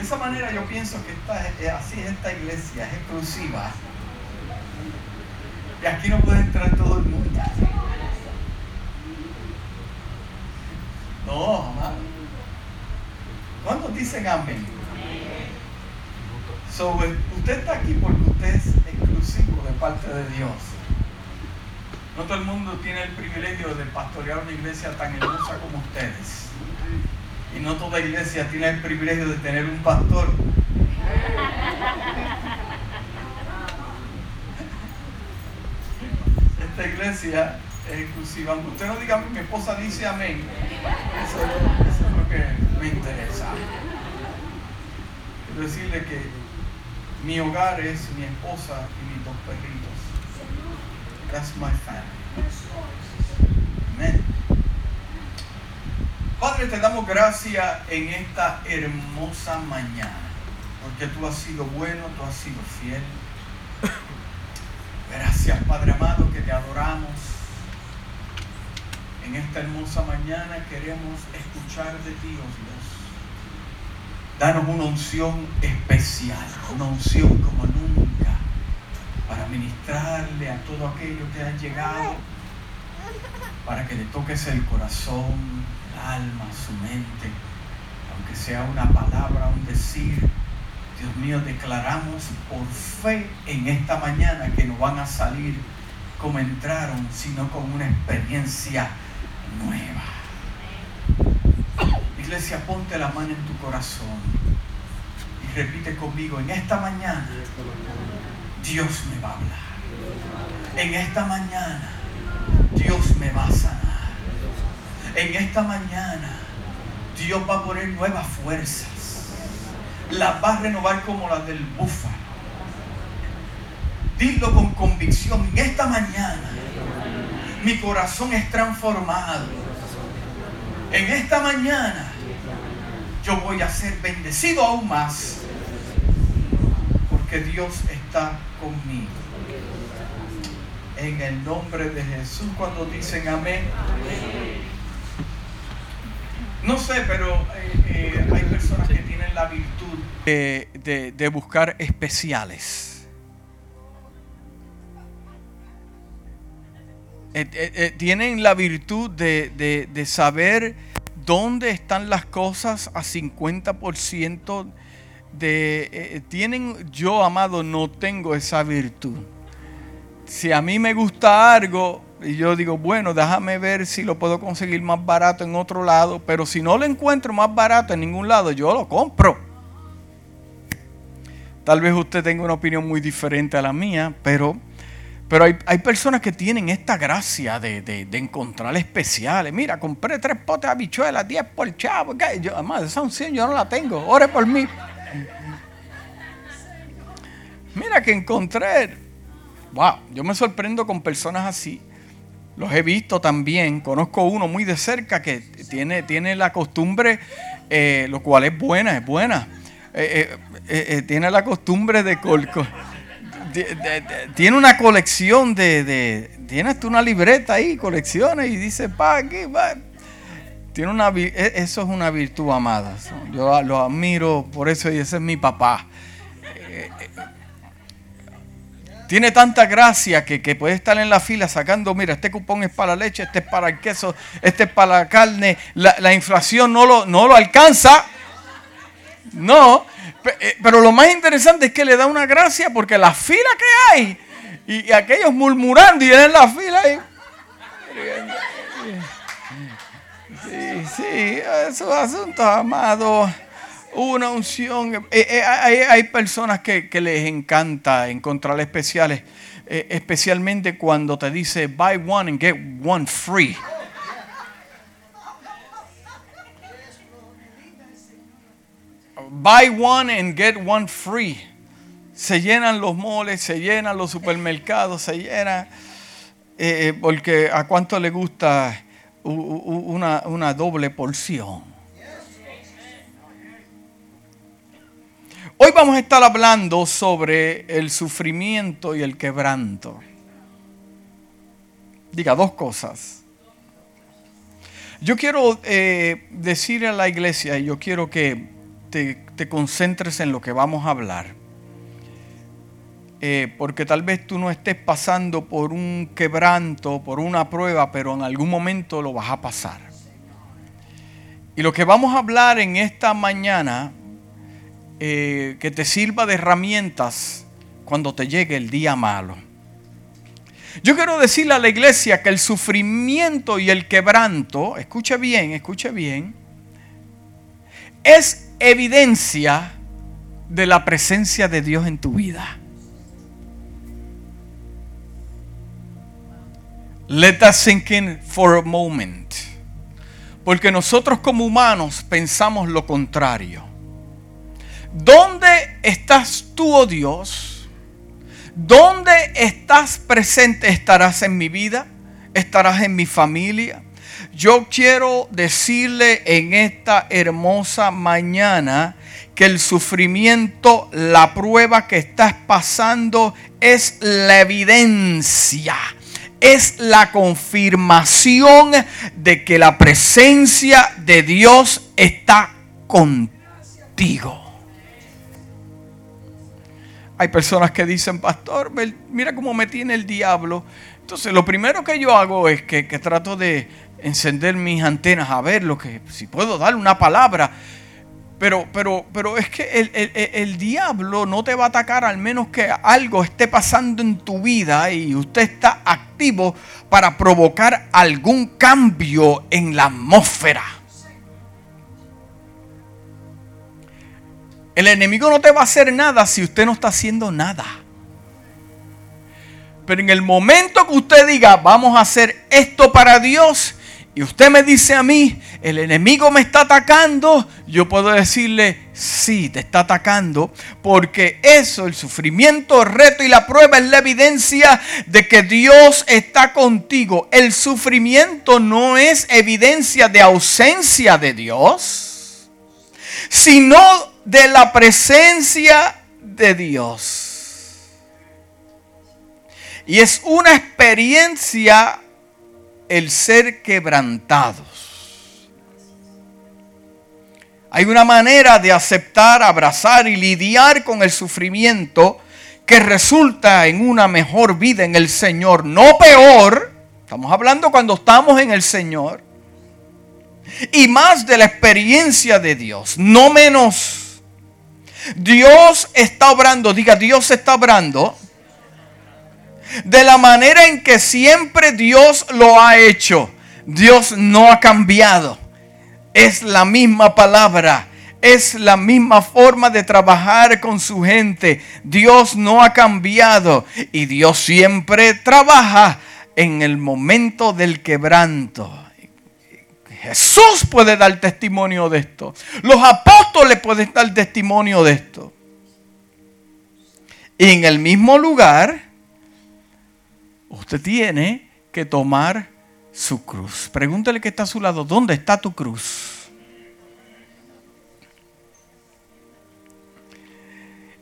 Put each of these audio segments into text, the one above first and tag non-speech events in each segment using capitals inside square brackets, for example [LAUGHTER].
De esa manera yo pienso que esta, eh, así es esta iglesia, es exclusiva. Y aquí no puede entrar todo el mundo. No, amado. ¿Cuántos dicen amén? So, eh, usted está aquí porque usted es exclusivo de parte de Dios. No todo el mundo tiene el privilegio de pastorear una iglesia tan hermosa como ustedes. Y no toda iglesia tiene el privilegio de tener un pastor. Esta iglesia es exclusiva. Usted no diga, mi esposa dice amén. Eso, eso es lo que me interesa. Quiero decirle que mi hogar es mi esposa y mis dos perritos. That's my family. Amén. Padre, te damos gracias en esta hermosa mañana, porque tú has sido bueno, tú has sido fiel. Gracias, Padre amado, que te adoramos. En esta hermosa mañana queremos escuchar de ti, oh Dios. Danos una unción especial, una unción como nunca, para ministrarle a todo aquello que ha llegado, para que le toques el corazón, alma, su mente, aunque sea una palabra, un decir. Dios mío, declaramos por fe en esta mañana que no van a salir como entraron, sino con una experiencia nueva. Iglesia, ponte la mano en tu corazón y repite conmigo, en esta mañana Dios me va a hablar. En esta mañana Dios me va a sanar. En esta mañana Dios va a poner nuevas fuerzas. Las va a renovar como las del búfalo. Dilo con convicción. En esta mañana mi corazón es transformado. En esta mañana yo voy a ser bendecido aún más. Porque Dios está conmigo. En el nombre de Jesús, cuando dicen amén. No sé, pero eh, eh, hay personas que tienen la virtud de, buscar especiales. Eh, tienen la virtud de, de- saber dónde están las cosas a 50% de... tienen, yo amado, no tengo esa virtud. Si a mí me gusta algo, y yo digo, bueno, déjame ver si lo puedo conseguir más barato en otro lado, pero si no lo encuentro más barato en ningún lado, yo lo compro. Tal vez usted tenga una opinión muy diferente a la mía, pero, pero hay, hay personas que tienen esta gracia de, de- encontrar especiales. Mira, compré tres potes de habichuelas, 10 por chavo. Yo, además, esa unción yo no la tengo. Ore por mí. Mira que encontré. Wow, yo me sorprendo con personas así. Los he visto también. Conozco uno muy de cerca que tiene, tiene la costumbre, eh, lo cual es buena, es buena. Eh, eh, tiene la costumbre de, col- tiene una colección de, de tiene hasta una libreta ahí, colecciones y dice pa aquí, pa. Tiene una e- eso es una virtud amada. Yo lo admiro por eso y ese es mi papá. Tiene tanta gracia que, puede estar en la fila sacando, mira, este cupón es para la leche, este es para el queso, este es para la carne. La, la inflación no lo, alcanza. No, eh, pero lo más interesante es que le da una gracia porque la fila que hay y, y aquellos murmurando y en la fila ahí. Sí, sí, esos asuntos, amado. Una unción. Eh, eh, hay, hay personas que, que les encanta encontrar especiales, eh, especialmente cuando te dice buy one and get one free. Buy one and get one free. Se llenan los moles, se llenan los supermercados, se llenan. eh, porque a cuánto le gusta una, una doble porción. Hoy vamos a estar hablando sobre el sufrimiento y el quebranto. Diga dos cosas. Yo quiero eh, decir a la iglesia, y yo quiero que te, concentres en lo que vamos a hablar. Eh, porque tal vez tú no estés pasando por un quebranto, por una prueba, pero en algún momento lo vas a pasar. Y lo que vamos a hablar en esta mañana, eh, que te sirva de herramientas cuando te llegue el día malo. Yo quiero decirle a la iglesia que el sufrimiento y el quebranto, escuche bien, escuche bien, es evidencia de la presencia de Dios en tu vida. Let that sink in for a moment. Porque nosotros como humanos pensamos lo contrario. ¿Dónde estás tú, oh Dios? ¿Dónde estás presente? ¿Estarás en mi vida? ¿Estarás en mi familia? Yo quiero decirle en esta hermosa mañana que el sufrimiento, la prueba que estás pasando es la evidencia, es la confirmación de que la presencia de Dios está contigo. Hay personas que dicen, pastor, mira cómo me tiene el diablo. Entonces, lo primero que yo hago es que, trato de encender mis antenas a ver lo que, si puedo dar una palabra. Pero, pero, pero es que el, el, diablo no te va a atacar al menos que algo esté pasando en tu vida y usted está activo para provocar algún cambio en la atmósfera. El enemigo no te va a hacer nada si usted no está haciendo nada. Pero en el momento que usted diga, vamos a hacer esto para Dios, y usted me dice a mí, el enemigo me está atacando, yo puedo decirle, sí, te está atacando, porque eso, el sufrimiento, el reto y la prueba es la evidencia de que Dios está contigo. El sufrimiento no es evidencia de ausencia de Dios, sino de la presencia de Dios. Y es una experiencia el ser quebrantados. Hay una manera de aceptar, abrazar y lidiar con el sufrimiento que resulta en una mejor vida en el Señor, no peor. Estamos hablando cuando estamos en el Señor. Y más de la experiencia de Dios, no menos. Dios está obrando, diga, Dios está obrando de la manera en que siempre Dios lo ha hecho. Dios no ha cambiado. Es la misma palabra. Es la misma forma de trabajar con su gente. Dios no ha cambiado. Y Dios siempre trabaja en el momento del quebranto. Jesús puede dar testimonio de esto. Los apóstoles pueden dar testimonio de esto. Y en el mismo lugar, usted tiene que tomar su cruz. Pregúntale que está a su lado, ¿dónde está tu cruz?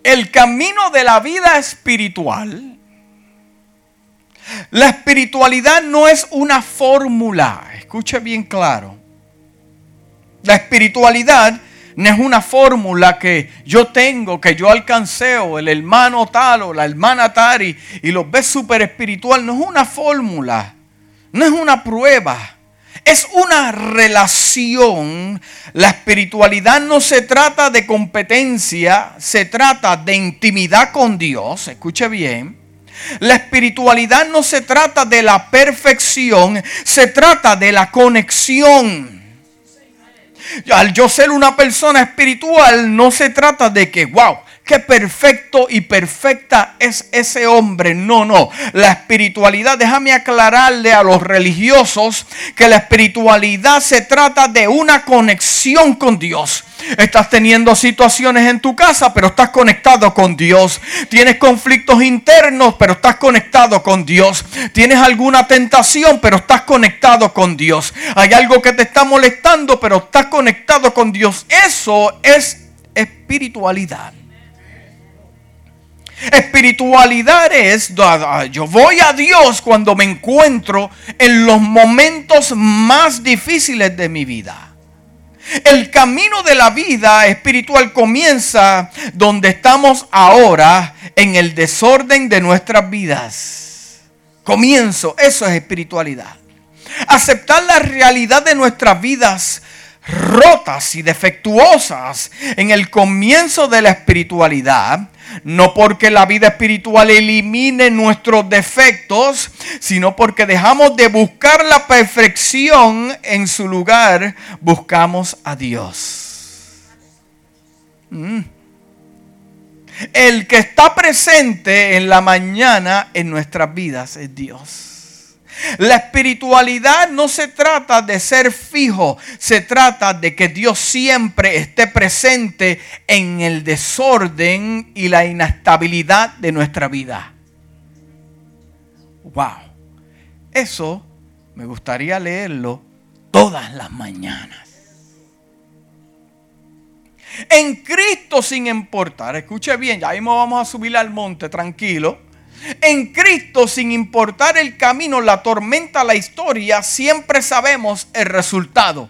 El camino de la vida espiritual la espiritualidad no es una fórmula, escuche bien claro. La espiritualidad no es una fórmula que yo tengo, que yo alcancé, o el hermano tal o la hermana tal, y, y los ves súper espiritual. No es una fórmula, no es una prueba, es una relación. La espiritualidad no se trata de competencia, se trata de intimidad con Dios, escuche bien. La espiritualidad no se trata de la perfección, se trata de la conexión. Al yo ser una persona espiritual, no se trata de que, wow, qué perfecto y perfecta es ese hombre. No, no. La espiritualidad, déjame aclararle a los religiosos que la espiritualidad se trata de una conexión con Dios. Estás teniendo situaciones en tu casa, pero estás conectado con Dios. Tienes conflictos internos, pero estás conectado con Dios. Tienes alguna tentación, pero estás conectado con Dios. Hay algo que te está molestando, pero estás conectado con Dios. Eso es espiritualidad. Espiritualidad es, yo voy a Dios cuando me encuentro en los momentos más difíciles de mi vida. El camino de la vida espiritual comienza donde estamos ahora en el desorden de nuestras vidas. Comienzo, eso es espiritualidad. Aceptar la realidad de nuestras vidas rotas y defectuosas en el comienzo de la espiritualidad no porque la vida espiritual elimine nuestros defectos, sino porque dejamos de buscar la perfección en su lugar, buscamos a Dios. Mm. El que está presente en la mañana en nuestras vidas es Dios. La espiritualidad no se trata de ser fijo, se trata de que Dios siempre esté presente en el desorden y la inestabilidad de nuestra vida. Wow. Eso me gustaría leerlo todas las mañanas. En Cristo sin importar, escuche bien, ya mismo vamos a subir al monte tranquilo en Cristo, sin importar el camino, la tormenta, la historia, siempre sabemos el resultado.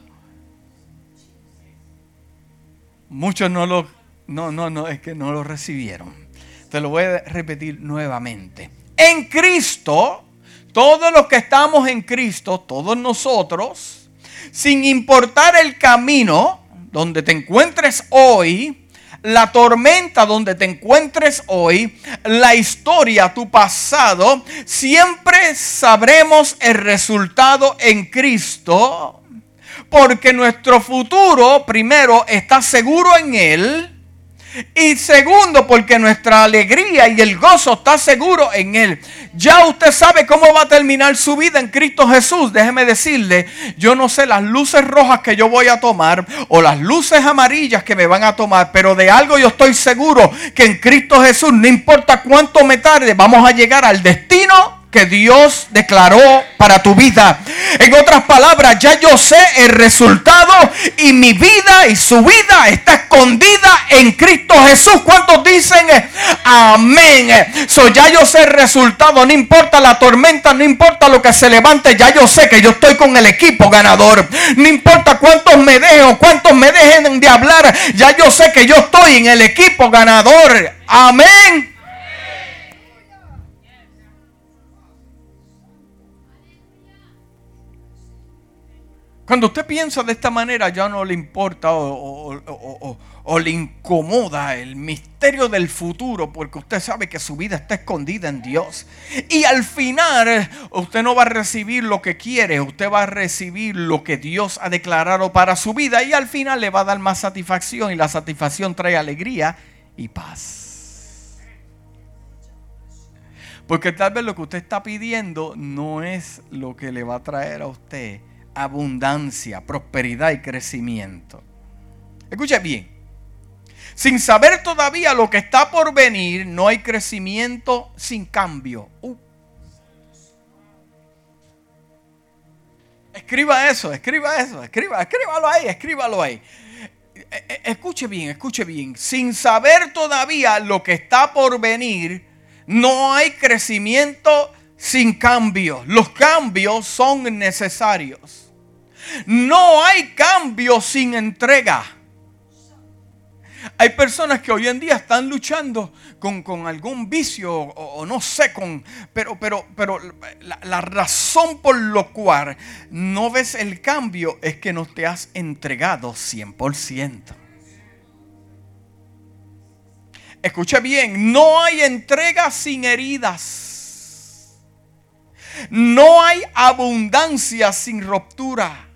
Muchos no lo, no, no, no, es que no lo recibieron. Te lo voy a repetir nuevamente. En Cristo, todos los que estamos en Cristo, todos nosotros, sin importar el camino donde te encuentres hoy, la tormenta donde te encuentres hoy, la historia, tu pasado, siempre sabremos el resultado en Cristo, porque nuestro futuro, primero, está seguro en Él. Y segundo, porque nuestra alegría y el gozo está seguro en Él. Ya usted sabe cómo va a terminar su vida en Cristo Jesús. Déjeme decirle, yo no sé las luces rojas que yo voy a tomar o las luces amarillas que me van a tomar, pero de algo yo estoy seguro que en Cristo Jesús, no importa cuánto me tarde, vamos a llegar al destino que Dios declaró para tu vida. En otras palabras, ya yo sé el resultado y mi vida y su vida está escondida en Cristo Jesús. ¿Cuántos dicen amén? So, ya yo sé el resultado, no importa la tormenta, no importa lo que se levante, ya yo sé que yo estoy con el equipo ganador. No importa cuántos me dejen cuántos me dejen de hablar, ya yo sé que yo estoy en el equipo ganador. Amén. Cuando usted piensa de esta manera, ya no le importa o, le incomoda el misterio del futuro, porque usted sabe que su vida está escondida en Dios. Y al final, usted no va a recibir lo que quiere, usted va a recibir lo que Dios ha declarado para su vida. Y al final le va a dar más satisfacción, y la satisfacción trae alegría y paz. Porque tal vez lo que usted está pidiendo no es lo que le va a traer a usted abundancia, prosperidad y crecimiento. Escuche bien. Sin saber todavía lo que está por venir, no hay crecimiento sin cambio. Uh. Escriba eso, escriba eso, escriba, escríbalo ahí, escríbalo ahí. E, e, escuche bien, escuche bien. Sin saber todavía lo que está por venir, no hay crecimiento sin cambio. Los cambios son necesarios. No hay cambio sin entrega. Hay personas que hoy en día están luchando con, algún vicio o, no sé, con, pero, pero, pero la, la, razón por lo cual no ves el cambio es que no te has entregado 100%. Escucha bien, no hay entrega sin heridas. No hay abundancia sin ruptura.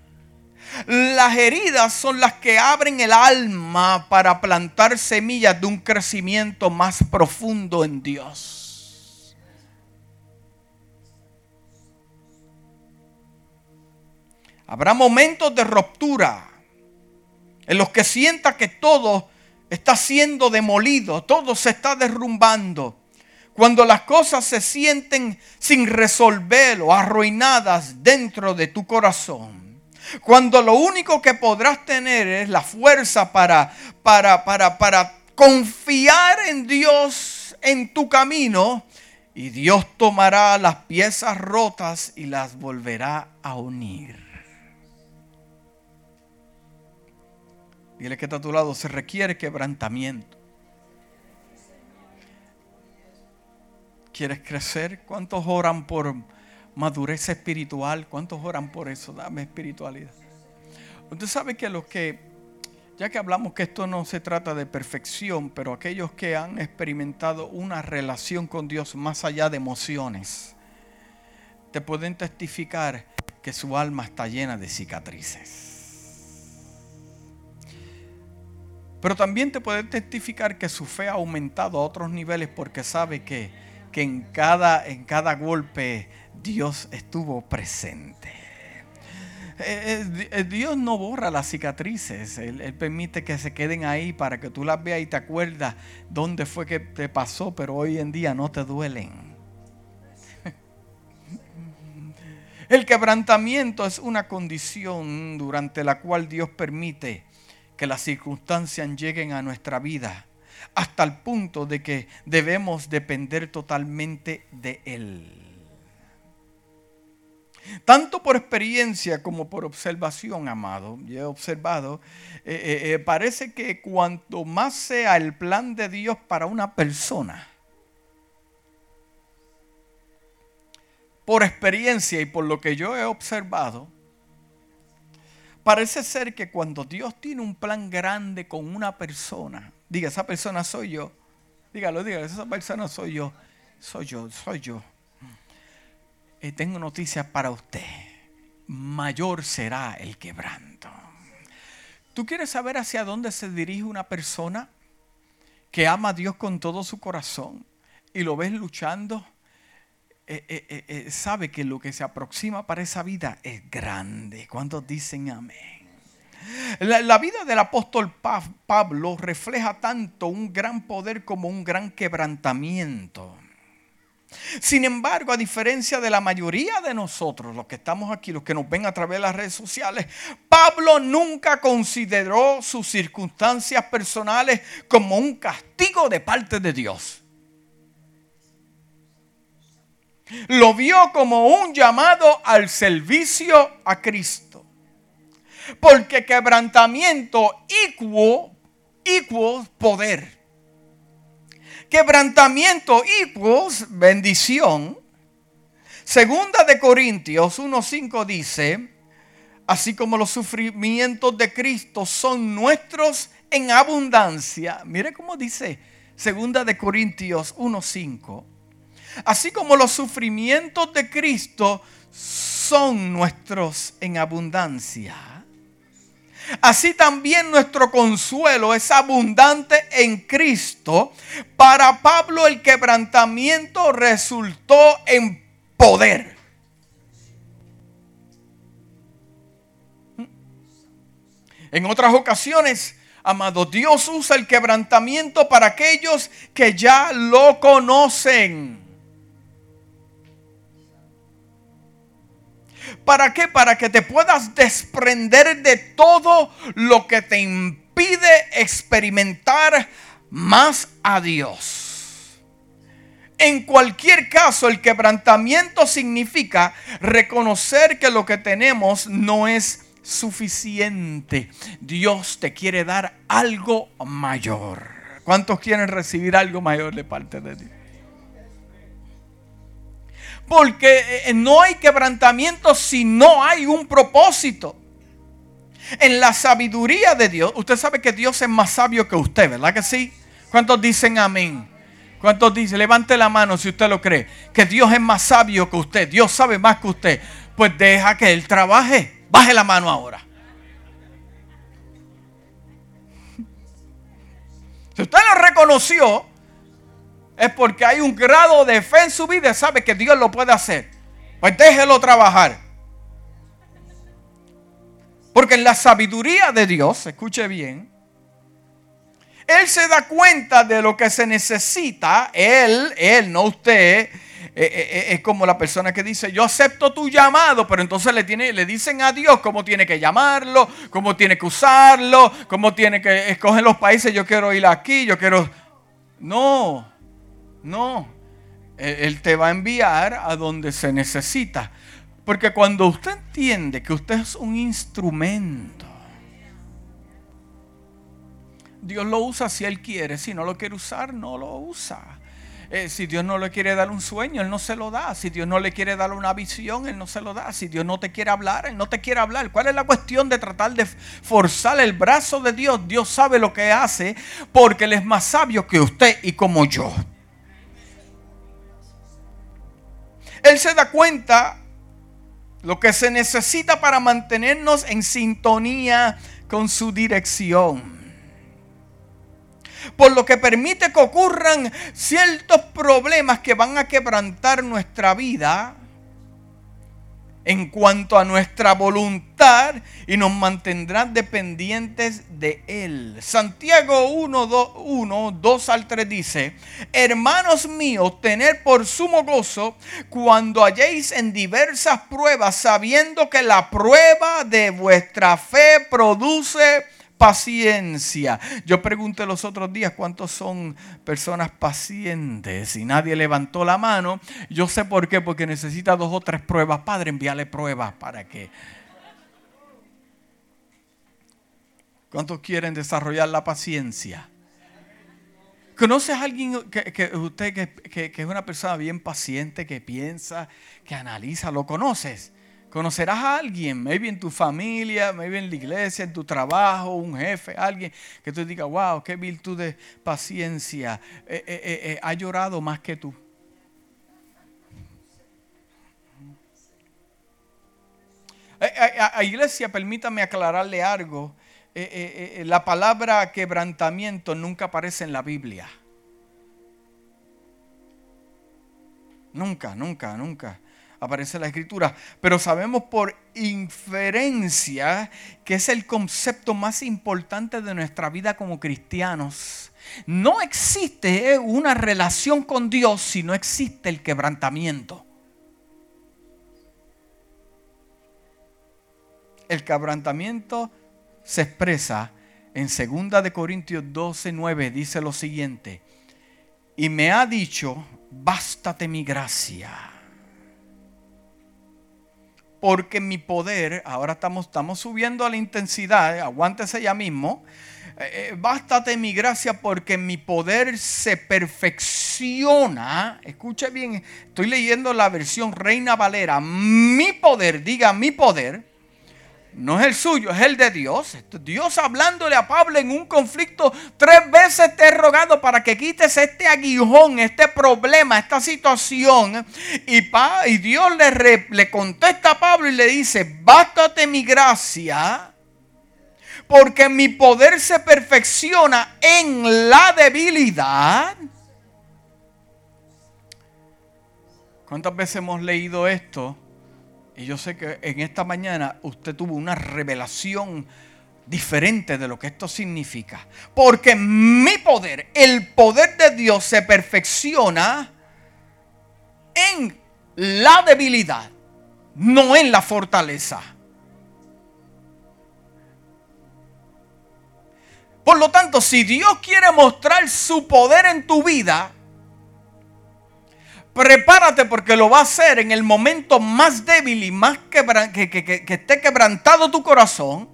Las heridas son las que abren el alma para plantar semillas de un crecimiento más profundo en Dios. Habrá momentos de ruptura en los que sienta que todo está siendo demolido, todo se está derrumbando. Cuando las cosas se sienten sin resolver o arruinadas dentro de tu corazón. Cuando lo único que podrás tener es la fuerza para, para, para, para confiar en Dios en tu camino y Dios tomará las piezas rotas y las volverá a unir. Dile que está a tu lado, se requiere quebrantamiento. ¿Quieres crecer? ¿Cuántos oran por madurez espiritual? ¿Cuántos oran por eso? Dame espiritualidad. Usted sabe que los que, ya que hablamos que esto no se trata de perfección, pero aquellos que han experimentado una relación con Dios más allá de emociones, te pueden testificar que su alma está llena de cicatrices. Pero también te pueden testificar que su fe ha aumentado a otros niveles porque sabe que, que en, cada, en cada golpe Dios estuvo presente. Eh, eh, eh, Dios no borra las cicatrices, él, él, permite que se queden ahí para que tú las veas y te acuerdas dónde fue que te pasó, pero hoy en día no te duelen. [LAUGHS] El quebrantamiento es una condición durante la cual Dios permite que las circunstancias lleguen a nuestra vida hasta el punto de que debemos depender totalmente de Él. Tanto por experiencia como por observación, amado, yo he observado, eh, eh, eh, parece que cuanto más sea el plan de Dios para una persona, por experiencia y por lo que yo he observado, parece ser que cuando Dios tiene un plan grande con una persona, diga, esa persona soy yo, dígalo, dígalo, esa persona soy yo, soy yo, soy yo. Eh, tengo noticias para usted, mayor será el quebranto. ¿Tú quieres saber hacia dónde se dirige una persona que ama a Dios con todo su corazón y lo ves luchando? Eh, eh, sabe que lo que se aproxima para esa vida es grande. ¿Cuántos dicen amén? La, vida del apóstol Pablo refleja tanto un gran poder como un gran quebrantamiento. Sin embargo, a diferencia de la mayoría de nosotros, los que estamos aquí, los que nos ven a través de las redes sociales, Pablo nunca consideró sus circunstancias personales como un castigo de parte de Dios. Lo vio como un llamado al servicio a Cristo. Porque quebrantamiento igual, igual poder. Quebrantamiento equals bendición. Segunda de Corintios 1.5 dice, así como los sufrimientos de Cristo son nuestros en abundancia. Mire cómo dice Segunda de Corintios 1.5 Así como los sufrimientos de Cristo son nuestros en abundancia. Así también nuestro consuelo es abundante en Cristo. Para Pablo el quebrantamiento resultó en poder. En otras ocasiones, amado, Dios usa el quebrantamiento para aquellos que ya lo conocen. ¿Para qué? Para que te puedas desprender de todo lo que te impide experimentar más a Dios. En cualquier caso, el quebrantamiento significa reconocer que lo que tenemos no es suficiente. Dios te quiere dar algo mayor. ¿Cuántos quieren recibir algo mayor de parte de Dios? Porque eh, no hay quebrantamiento si no hay un propósito. En la sabiduría de Dios, usted sabe que Dios es más sabio que usted, ¿verdad que sí? ¿Cuántos dicen amén? ¿Cuántos dicen? Levante la mano si usted lo cree. Que Dios es más sabio que usted. Dios sabe más que usted. Pues deja que Él trabaje. Baje la mano ahora. Si usted lo reconoció, es porque hay un grado de fe en su vida y sabe que Dios lo puede hacer. Pues déjelo trabajar. Porque en la sabiduría de Dios, escuche bien, Él se da cuenta de lo que se necesita. Él, Él, no usted. Eh, eh, eh, es como la persona que dice, yo acepto tu llamado, pero entonces le, le dicen a Dios cómo tiene que llamarlo, cómo tiene que usarlo, cómo tiene que escoger los países, yo quiero ir aquí, yo quiero... No, no, Él te va a enviar a donde se necesita. Porque cuando usted entiende que usted es un instrumento, Dios lo usa si Él quiere. Si no lo quiere usar, no lo usa. Eh, si Dios no le quiere dar un sueño, Él no se lo da. Si Dios no le quiere dar una visión, Él no se lo da. Si Dios no te quiere hablar, Él no te quiere hablar. ¿Cuál es la cuestión de tratar de forzar el brazo de Dios? Dios sabe lo que hace porque Él es más sabio que usted y como yo. Él se da cuenta lo que se necesita para mantenernos en sintonía con su dirección. Por lo que permite que ocurran ciertos problemas que van a quebrantar nuestra vida en cuanto a nuestra voluntad y nos mantendrán dependientes de Él. Santiago 1, 2, 1, 2 al 3 dice, hermanos míos, tener por sumo gozo cuando halléis en diversas pruebas, sabiendo que la prueba de vuestra fe produce paciencia. Yo pregunté los otros días cuántos son personas pacientes y nadie levantó la mano. Yo sé por qué, porque necesita dos o tres pruebas. Padre, envíale pruebas para que... ¿Cuántos quieren desarrollar la paciencia? ¿Conoces a alguien que, usted que, que, es una persona bien paciente, que piensa, que analiza? ¿Lo conoces? Conocerás a alguien, maybe en tu familia, maybe en la iglesia, en tu trabajo, un jefe, alguien que tú digas, wow, qué virtud de paciencia, eh, eh, eh, ha llorado más que tú. A, iglesia, permítame aclararle algo. la palabra quebrantamiento nunca aparece en la Biblia. Nunca, nunca, nunca aparece la escritura, pero sabemos por inferencia que es el concepto más importante de nuestra vida como cristianos. No existe una relación con Dios si no existe el quebrantamiento. El quebrantamiento se expresa en 2 de Corintios 12, 9 dice lo siguiente: "Y me ha dicho, bástate mi gracia." Porque mi poder, ahora estamos, estamos subiendo a la intensidad, aguántese ya mismo, eh, eh, bástate mi gracia porque mi poder se perfecciona. Escuche bien, estoy leyendo la versión Reina Valera. Mi poder, diga mi poder, no es el suyo, es el de Dios. Dios hablándole a Pablo en un conflicto, tres veces te he rogado para que quites este aguijón, este problema, esta situación. Y, y Dios le, le contesta a Pablo y le dice, bástate mi gracia, porque mi poder se perfecciona en la debilidad. ¿Cuántas veces hemos leído esto? Y yo sé que en esta mañana usted tuvo una revelación diferente de lo que esto significa. Porque mi poder, el poder de Dios se perfecciona en la debilidad, no en la fortaleza. Por lo tanto, si Dios quiere mostrar su poder en tu vida, Prepárate porque lo va a hacer en el momento más débil y más que, que, esté quebrantado tu corazón.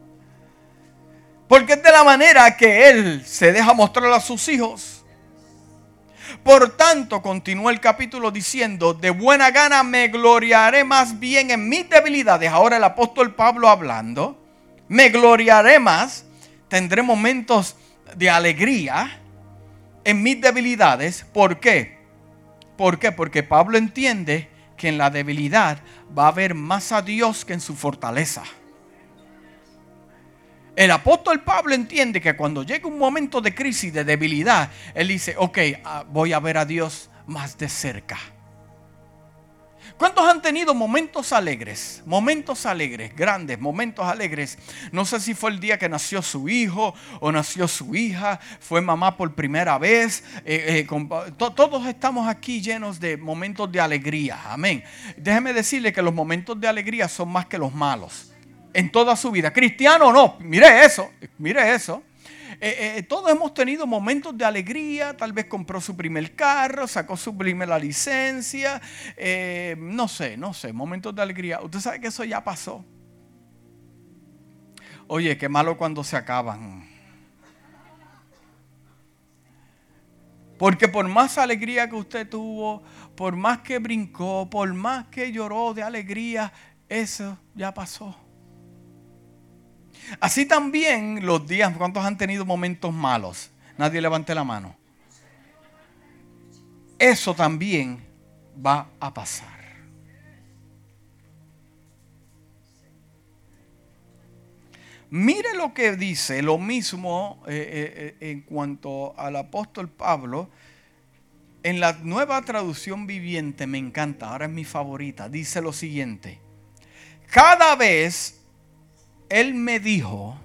Porque es de la manera que Él se deja mostrar a sus hijos. Por tanto, continúa el capítulo diciendo, de buena gana me gloriaré más bien en mis debilidades. Ahora el apóstol Pablo hablando, me gloriaré más, tendré momentos de alegría en mis debilidades. ¿Por qué? ¿Por qué? Porque Pablo entiende que en la debilidad va a haber más a Dios que en su fortaleza. El apóstol Pablo entiende que cuando llega un momento de crisis, de debilidad, él dice, ok, ah, voy a ver a Dios más de cerca. ¿Cuántos han tenido momentos alegres? Momentos alegres, grandes, momentos alegres. No sé si fue el día que nació su hijo o nació su hija, fue mamá por primera vez. Eh, eh, todos estamos aquí llenos de momentos de alegría. Amén. Déjeme decirle que los momentos de alegría son más que los malos. En toda su vida. Cristiano o no, mire eso, mire eso. Eh, eh, todos hemos tenido momentos de alegría, tal vez compró su primer carro, sacó su primera licencia, eh, no sé, no sé, momentos de alegría. Usted sabe que eso ya pasó. Oye, qué malo cuando se acaban. Porque por más alegría que usted tuvo, por más que brincó, por más que lloró de alegría, eso ya pasó. Así también los días, ¿cuántos han tenido momentos malos? Nadie levante la mano. Eso también va a pasar. Mire lo que dice, lo mismo eh, eh, eh, en cuanto al apóstol Pablo. En la nueva traducción viviente, me encanta, ahora es mi favorita, dice lo siguiente. Cada vez él me dijo,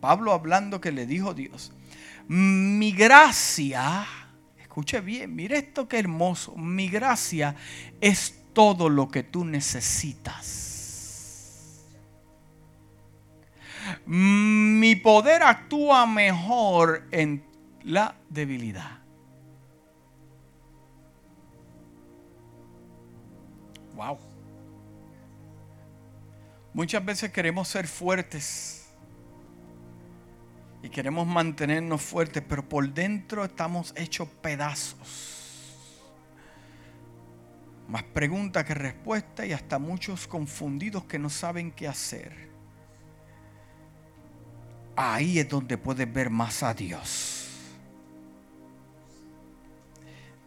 Pablo hablando que le dijo Dios, mi gracia, escuche bien, mire esto que hermoso, mi gracia es todo lo que tú necesitas. Mi poder actúa mejor en la debilidad. Wow. Muchas veces queremos ser fuertes y queremos mantenernos fuertes, pero por dentro estamos hechos pedazos. Más pregunta que respuesta y hasta muchos confundidos que no saben qué hacer ahí es donde puedes ver más a Dios.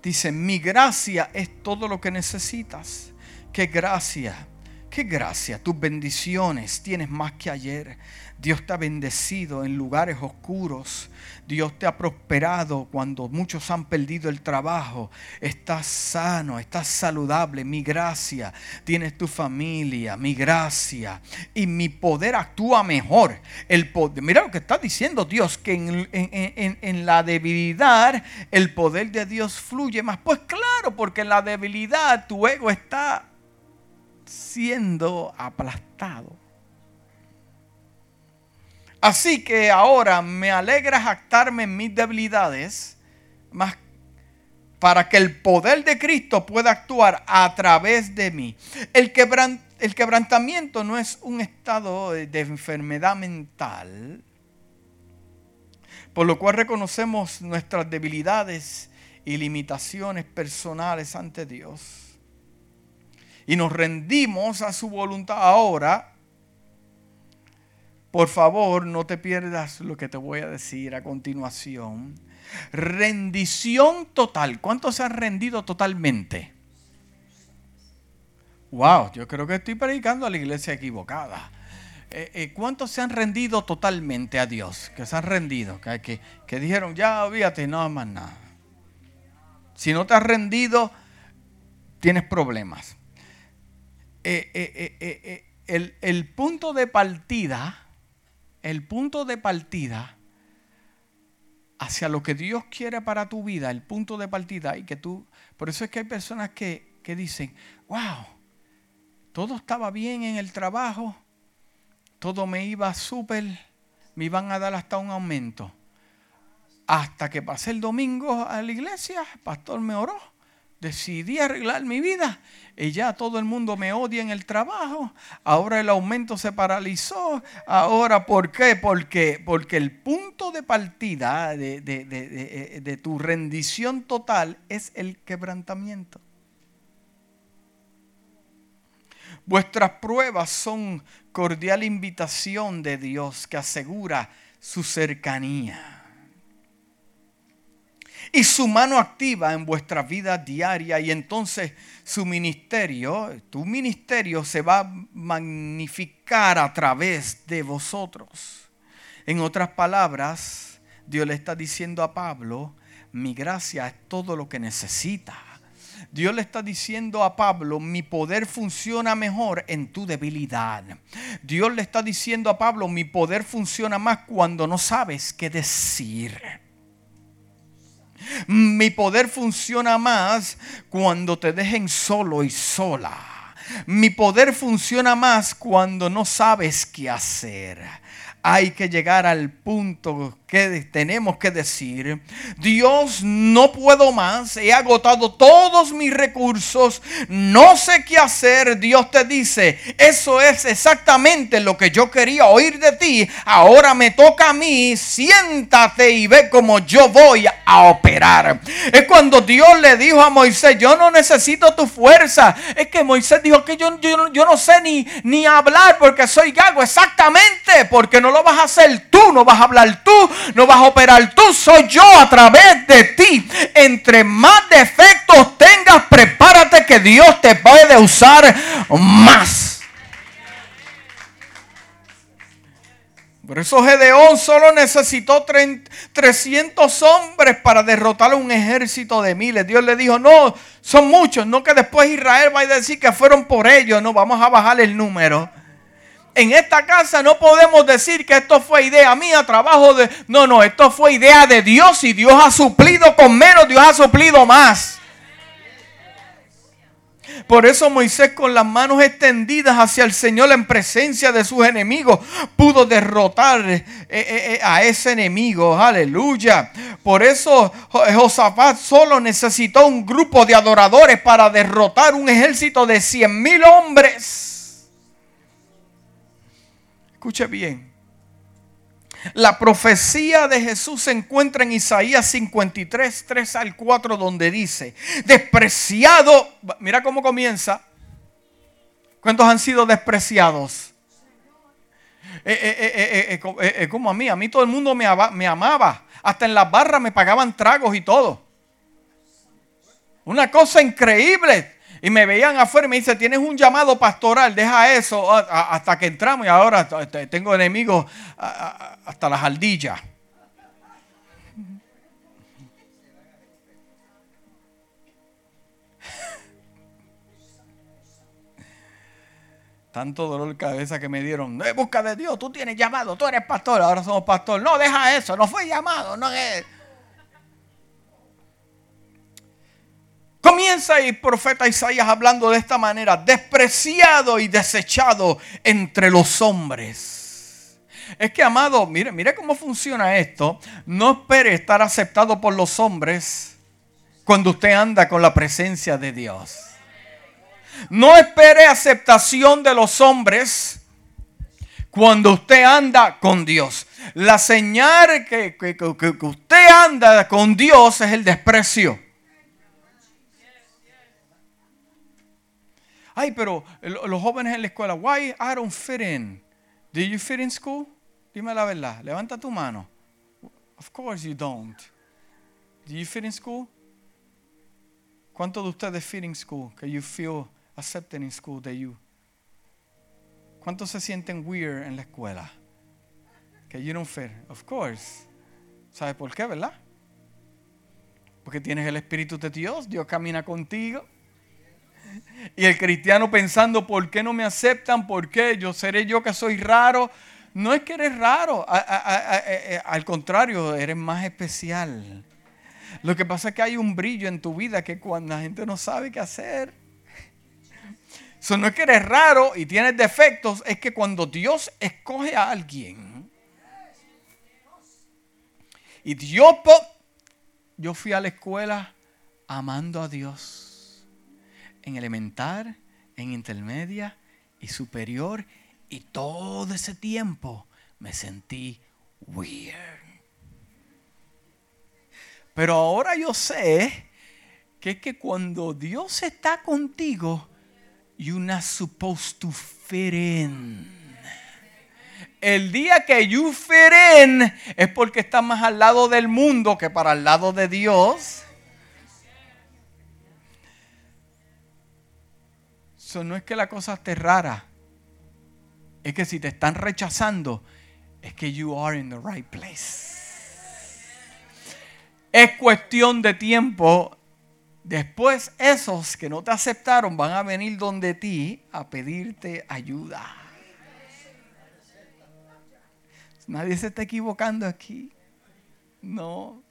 Dice, mi gracia es todo lo que necesitas. Qué gracia, qué gracia. Tus bendiciones tienes más que ayer. Dios te ha bendecido en lugares oscuros. Dios te ha prosperado cuando muchos han perdido el trabajo. Estás sano, estás saludable. Mi gracia. Tienes tu familia, mi gracia. Y mi poder actúa mejor. El poder, mira lo que está diciendo Dios, que en, en la debilidad el poder de Dios fluye más. Pues claro, porque en la debilidad tu ego está siendo aplastado. Así que ahora me alegra jactarme en mis debilidades, más para que el poder de Cristo pueda actuar a través de mí. El, el quebrantamiento no es un estado de enfermedad mental, por lo cual reconocemos nuestras debilidades y limitaciones personales ante Dios. Y nos rendimos a su voluntad ahora por favor, no te pierdas lo que te voy a decir a continuación. Rendición total. ¿Cuántos se han rendido totalmente? Wow, yo creo que estoy predicando a la iglesia equivocada. Eh, eh, ¿Cuántos se han rendido totalmente a Dios? Que se han rendido, que, dijeron, ya olvídate, no más nada. Si no te has rendido, tienes problemas. Eh, el, el punto de partida el punto de partida hacia lo que Dios quiere para tu vida, el punto de partida, y que tú, por eso es que hay personas que, que dicen, wow, todo estaba bien en el trabajo, todo me iba súper, me iban a dar hasta un aumento. Hasta que pasé el domingo a la iglesia, el pastor me oró decidí arreglar mi vida y ya todo el mundo me odia en el trabajo. Ahora el aumento se paralizó. Ahora, ¿por qué? Porque, porque el punto de partida de, de tu rendición total es el quebrantamiento. Vuestras pruebas son cordial invitación de Dios que asegura su cercanía y su mano activa en vuestra vida diaria y entonces su ministerio, tu ministerio se va a magnificar a través de vosotros. En otras palabras, Dios le está diciendo a Pablo, mi gracia es todo lo que necesita. Dios le está diciendo a Pablo, mi poder funciona mejor en tu debilidad. Dios le está diciendo a Pablo, mi poder funciona más cuando no sabes qué decir. Mi poder funciona más cuando te dejen solo y sola. Mi poder funciona más cuando no sabes qué hacer. Hay que llegar al punto que tenemos que decir, Dios, no puedo más, he agotado todos mis recursos, no sé qué hacer. Dios te dice, eso es exactamente lo que yo quería oír de ti, ahora me toca a mí, siéntate y ve cómo yo voy a operar. Es cuando Dios le dijo a Moisés, yo no necesito tu fuerza. Es que Moisés dijo que yo, no sé ni, ni hablar porque soy gago, exactamente, porque no lo vas a hacer tú, no vas a hablar tú no vas a operar tú, soy yo a través de ti. Entre más defectos tengas, prepárate que Dios te puede usar más. Por eso Gedeón solo necesitó 300 hombres para derrotar a un ejército de miles. Dios le dijo, no, son muchos, no que después Israel va a decir que fueron por ellos, no, vamos a bajar el número en esta casa no podemos decir que esto fue idea mía, trabajo de... No, no, esto fue idea de Dios y Dios ha suplido con menos, Dios ha suplido más. Por eso Moisés con las manos extendidas hacia el Señor en presencia de sus enemigos pudo derrotar eh, eh, eh, a ese enemigo. Aleluya. Por eso Josafat solo necesitó un grupo de adoradores para derrotar un ejército de cien mil hombres. Escuche bien. La profecía de Jesús se encuentra en Isaías 53, 3 al 4, donde dice, despreciado, mira cómo comienza. ¿Cuántos han sido despreciados? Eh, eh, eh, como a mí, a mí todo el mundo me, me amaba. Hasta en las barras me pagaban tragos y todo. Una cosa increíble. Y me veían afuera y me dice, tienes un llamado pastoral, deja eso hasta que entramos y ahora tengo enemigos hasta las aldillas. Tanto dolor de cabeza que me dieron. busca de Dios, tú tienes llamado, tú eres pastor, ahora somos pastor. No, deja eso, no fue llamado, no es. Comienza el profeta Isaías hablando de esta manera, despreciado y desechado entre los hombres. Es que, amado, mire, mire cómo funciona esto. No espere estar aceptado por los hombres cuando usted anda con la presencia de Dios. No espere aceptación de los hombres cuando usted anda con Dios. La señal que, que usted anda con Dios es el desprecio. Ay, pero los jóvenes en la escuela, why I don't fit in? Do you fit in school? Dime la verdad, levanta tu mano. Of course you don't. Do you fit in school? ¿Cuántos de ustedes fit in school? Que you feel accepted in school that you. ¿Cuántos se sienten weird en la escuela? Que you don't fit. Of course. ¿Sabes por qué, verdad? Porque tienes el Espíritu de Dios, Dios camina contigo. Y el cristiano pensando, ¿por qué no me aceptan? ¿Por qué? Yo seré yo que soy raro. No es que eres raro, eh, al contrario, eres más especial. Lo que pasa es que hay un brillo en tu vida que cuando la gente no sabe qué hacer. Eso no es que eres raro y tienes defectos, es que cuando Dios escoge a alguien y Dios, yo fui a la escuela amando a Dios en elemental, en intermedia y superior. Y todo ese tiempo me sentí weird. Pero ahora yo sé que es que cuando Dios está contigo, you're not supposed to fit in. El día que you fit in es porque estás más al lado del mundo que para el lado de Dios. No es que la cosa esté rara. Es que si te están rechazando, es que you are in the right place. Es cuestión de tiempo. Después esos que no te aceptaron van a venir donde ti a pedirte ayuda. Nadie se está equivocando aquí. No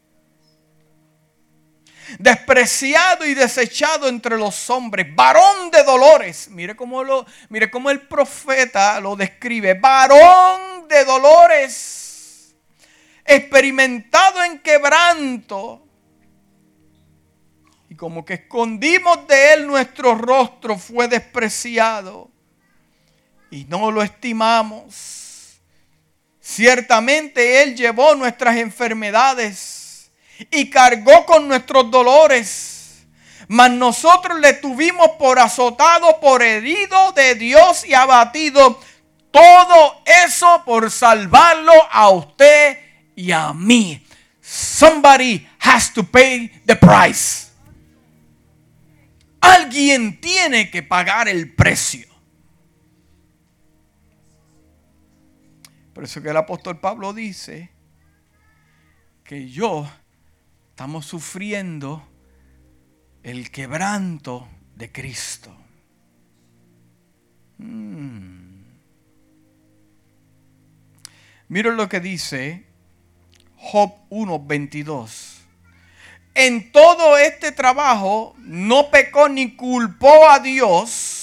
despreciado y desechado entre los hombres, varón de dolores. Mire cómo, lo, mire cómo el profeta lo describe, varón de dolores, experimentado en quebranto, y como que escondimos de él nuestro rostro, fue despreciado y no lo estimamos. Ciertamente él llevó nuestras enfermedades y cargó con nuestros dolores. Mas nosotros le tuvimos por azotado, por herido de Dios y abatido. Todo eso por salvarlo a usted y a mí. Somebody has to pay the price. Alguien tiene que pagar el precio. Por eso que el apóstol Pablo dice que yo estamos sufriendo el quebranto de Cristo. Hmm. Miren lo que dice Job 1.22 en todo este trabajo no pecó ni culpó a Dios.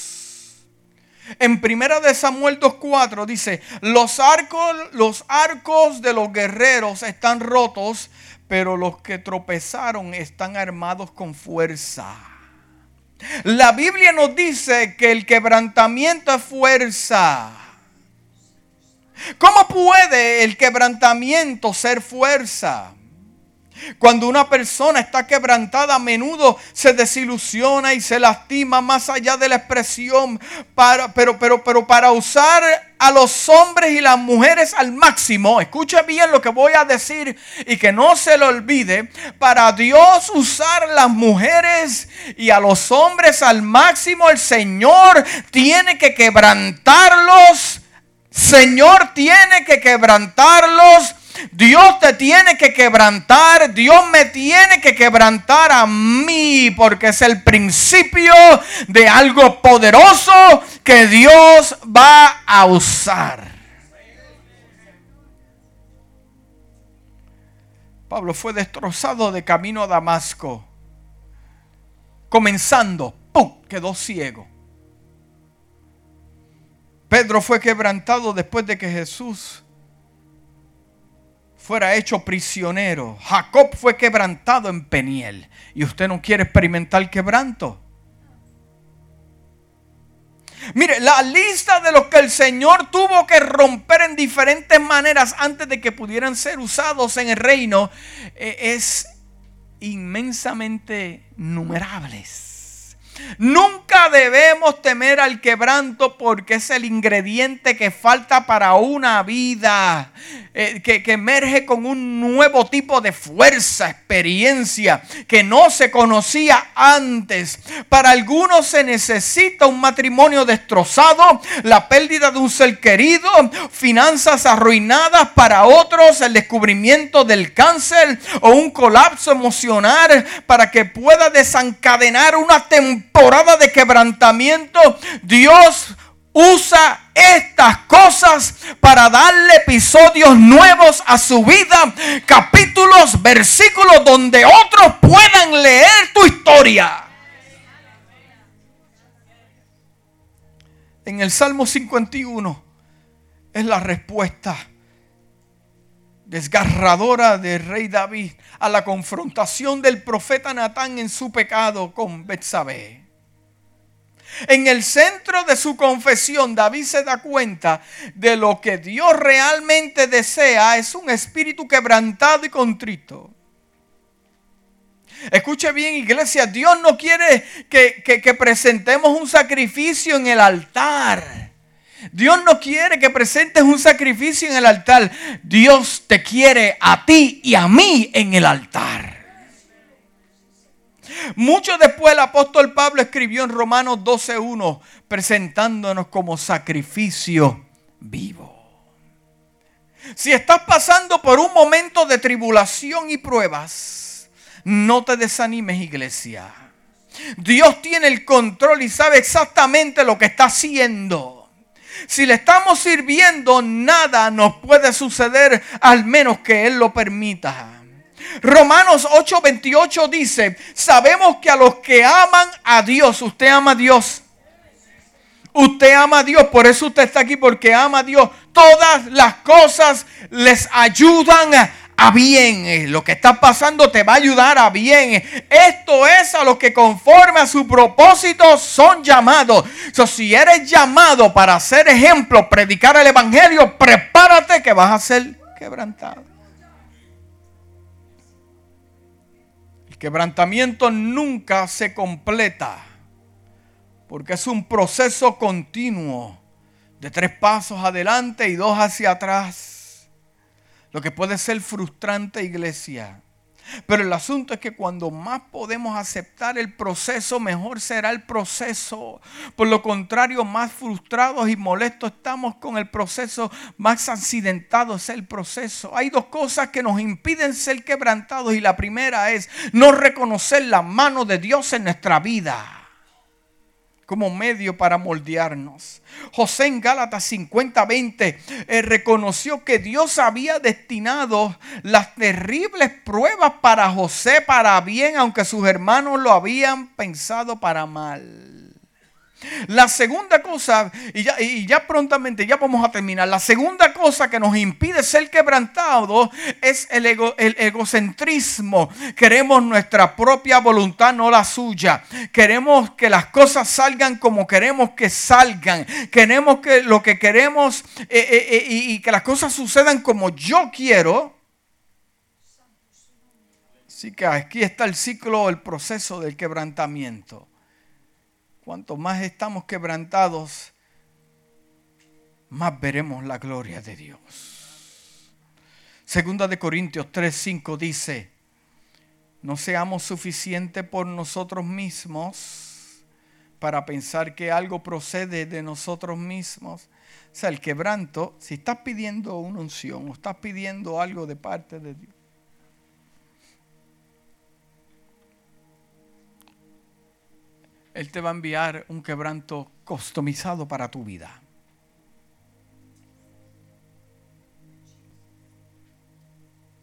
En primera de Samuel 2.4 dice, los arcos, los arcos de los guerreros están rotos, pero los que tropezaron están armados con fuerza. La Biblia nos dice que el quebrantamiento es fuerza. ¿Cómo puede el quebrantamiento ser fuerza? Cuando una persona está quebrantada, a menudo se desilusiona y se lastima más allá de la expresión. Para, pero, pero, pero para usar a los hombres y las mujeres al máximo, escuche bien lo que voy a decir y que no se lo olvide. Para Dios usar las mujeres y a los hombres al máximo, el Señor tiene que quebrantarlos. Señor tiene que quebrantarlos Dios te tiene que quebrantar, Dios me tiene que quebrantar a mí, porque es el principio de algo poderoso que Dios va a usar. Pablo fue destrozado de camino a Damasco. Comenzando, ¡pum!, quedó ciego. Pedro fue quebrantado después de que Jesús fuera hecho prisionero. Jacob fue quebrantado en Peniel. ¿Y usted no quiere experimentar quebranto? Mire, la lista de los que el Señor tuvo que romper en diferentes maneras antes de que pudieran ser usados en el reino eh, es inmensamente numerables. Nunca debemos temer al quebranto porque es el ingrediente que falta para una vida eh, que, que, emerge con un nuevo tipo de fuerza, experiencia que no se conocía antes. Para algunos se necesita un matrimonio destrozado, la pérdida de un ser querido, finanzas arruinadas. Para otros el descubrimiento del cáncer o un colapso emocional para que pueda desencadenar una temporada de quebrantamiento, Dios usa estas cosas para darle episodios nuevos a su vida, capítulos, versículos donde otros puedan leer tu historia. En el Salmo 51 es la respuesta desgarradora del rey David a la confrontación del profeta Natán en su pecado con Betsabé. En el centro de su confesión, David se da cuenta de lo que Dios realmente desea es un espíritu quebrantado y contrito. Escuche bien, iglesia, Dios no quiere que, que presentemos un sacrificio en el altar. Dios no quiere que presentes un sacrificio en el altar. Dios te quiere a ti y a mí en el altar. Mucho después el apóstol Pablo escribió en Romanos 12.1 presentándonos como sacrificio vivo. Si estás pasando por un momento de tribulación y pruebas, no te desanimes iglesia. Dios tiene el control y sabe exactamente lo que está haciendo. Si le estamos sirviendo, nada nos puede suceder al menos que Él lo permita. Romanos 8:28 dice, sabemos que a los que aman a Dios, usted ama a Dios. Usted ama a Dios, por eso usted está aquí, porque ama a Dios. Todas las cosas les ayudan a bien. Eh, lo que está pasando te va a ayudar a bien. Esto es a lo que conforme a su propósito son llamados. si eres llamado para ser ejemplo, predicar el evangelio, prepárate que vas a ser quebrantado. Quebrantamiento nunca se completa porque es un proceso continuo de tres pasos adelante y dos hacia atrás. Lo que puede ser frustrante, iglesia. Pero el asunto es que cuando más podemos aceptar el proceso, mejor será el proceso. Por lo contrario, más frustrados y molestos estamos con el proceso, más accidentado es el proceso. Hay dos cosas que nos impiden ser quebrantados y la primera es no reconocer la mano de Dios en nuestra vida como medio para moldearnos. José en Gálatas 50:20 eh, reconoció que Dios había destinado las terribles pruebas para José para bien, aunque sus hermanos lo habían pensado para mal. La segunda cosa, y ya, y prontamente, ya vamos a terminar, la segunda cosa que nos impide ser quebrantados es el, el egocentrismo. Queremos nuestra propia voluntad, no la suya. Queremos que las cosas salgan como queremos que salgan. Queremos que lo que queremos eh, eh, eh, y que las cosas sucedan como yo quiero. Así que aquí está el ciclo, el proceso del quebrantamiento. Cuanto más estamos quebrantados, más veremos la gloria de Dios. Segunda de Corintios 3:5 dice, no seamos suficientes por nosotros mismos para pensar que algo procede de nosotros mismos. O sea, el quebranto, si estás pidiendo una unción o estás pidiendo algo de parte de Dios, Él te va a enviar un quebranto customizado para tu vida.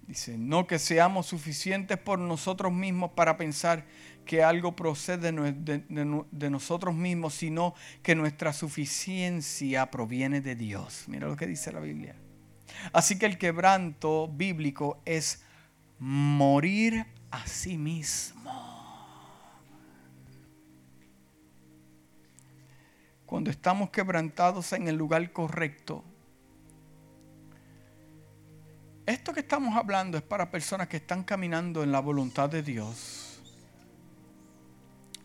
Dice, no que seamos suficientes por nosotros mismos para pensar que algo procede de, nosotros mismos, sino que nuestra suficiencia proviene de Dios. Mira lo que dice la Biblia. Así que el quebranto bíblico es morir a sí mismo. Cuando estamos quebrantados en el lugar correcto. Esto que estamos hablando es para personas que están caminando en la voluntad de Dios.